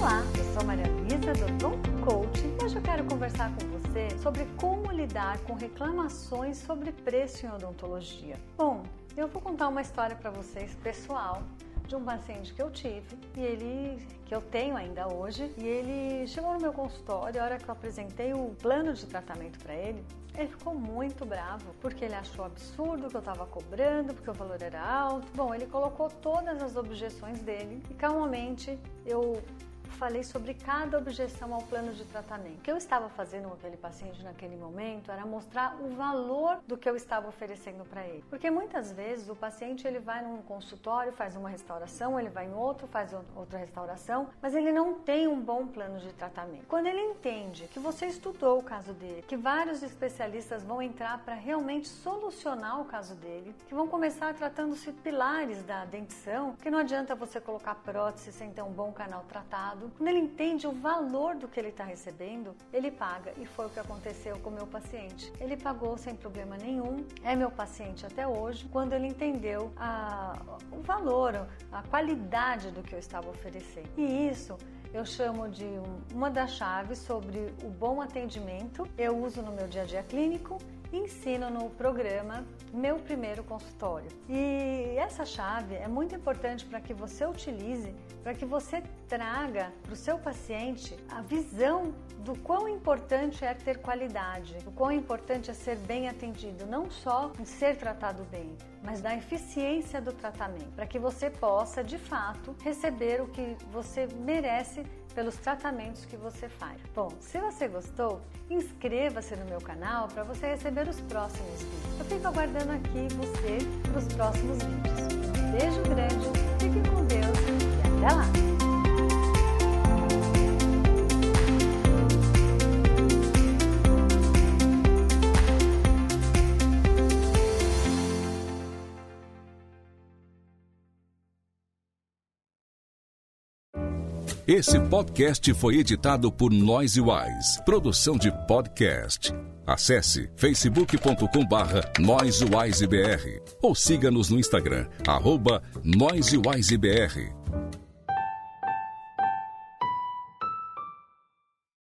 Olá, eu sou Maria Luísa do Odonto Coach e hoje eu quero conversar com você sobre como lidar com reclamações sobre preço em odontologia. Bom, eu vou contar uma história para vocês pessoal de um paciente que eu tive e ele que eu tenho ainda hoje e ele chegou no meu consultório a hora que eu apresentei o plano de tratamento para ele ele ficou muito bravo porque ele achou absurdo que eu estava cobrando porque o valor era alto bom ele colocou todas as objeções dele e calmamente eu falei sobre cada objeção ao plano de tratamento. O que eu estava fazendo com aquele paciente naquele momento era mostrar o valor do que eu estava oferecendo para ele. Porque muitas vezes o paciente ele vai num consultório, faz uma restauração, ele vai em outro, faz outra restauração, mas ele não tem um bom plano de tratamento. Quando ele entende que você estudou o caso dele, que vários especialistas vão entrar para realmente solucionar o caso dele, que vão começar tratando-se pilares da dentição, que não adianta você colocar prótese sem ter um bom canal tratado, quando ele entende o valor do que ele está recebendo, ele paga. E foi o que aconteceu com o meu paciente. Ele pagou sem problema nenhum, é meu paciente até hoje, quando ele entendeu a, o valor, a qualidade do que eu estava oferecendo. E isso eu chamo de uma das chaves sobre o bom atendimento. Eu uso no meu dia a dia clínico ensino no programa Meu Primeiro Consultório. E essa chave é muito importante para que você utilize, para que você traga para o seu paciente a visão do quão importante é ter qualidade, do quão importante é ser bem atendido, não só em ser tratado bem, mas da eficiência do tratamento, para que você possa de fato receber o que você merece pelos tratamentos que você faz. Bom, se você gostou, inscreva-se no meu canal para você receber os próximos. Eu fico aguardando aqui você para os próximos vídeos. Um beijo grande, fique com Deus e até lá! Esse podcast foi editado por Noise Wise, produção de podcast. Acesse facebook.com barra ou siga-nos no Instagram, arroba NoiseWiseBR.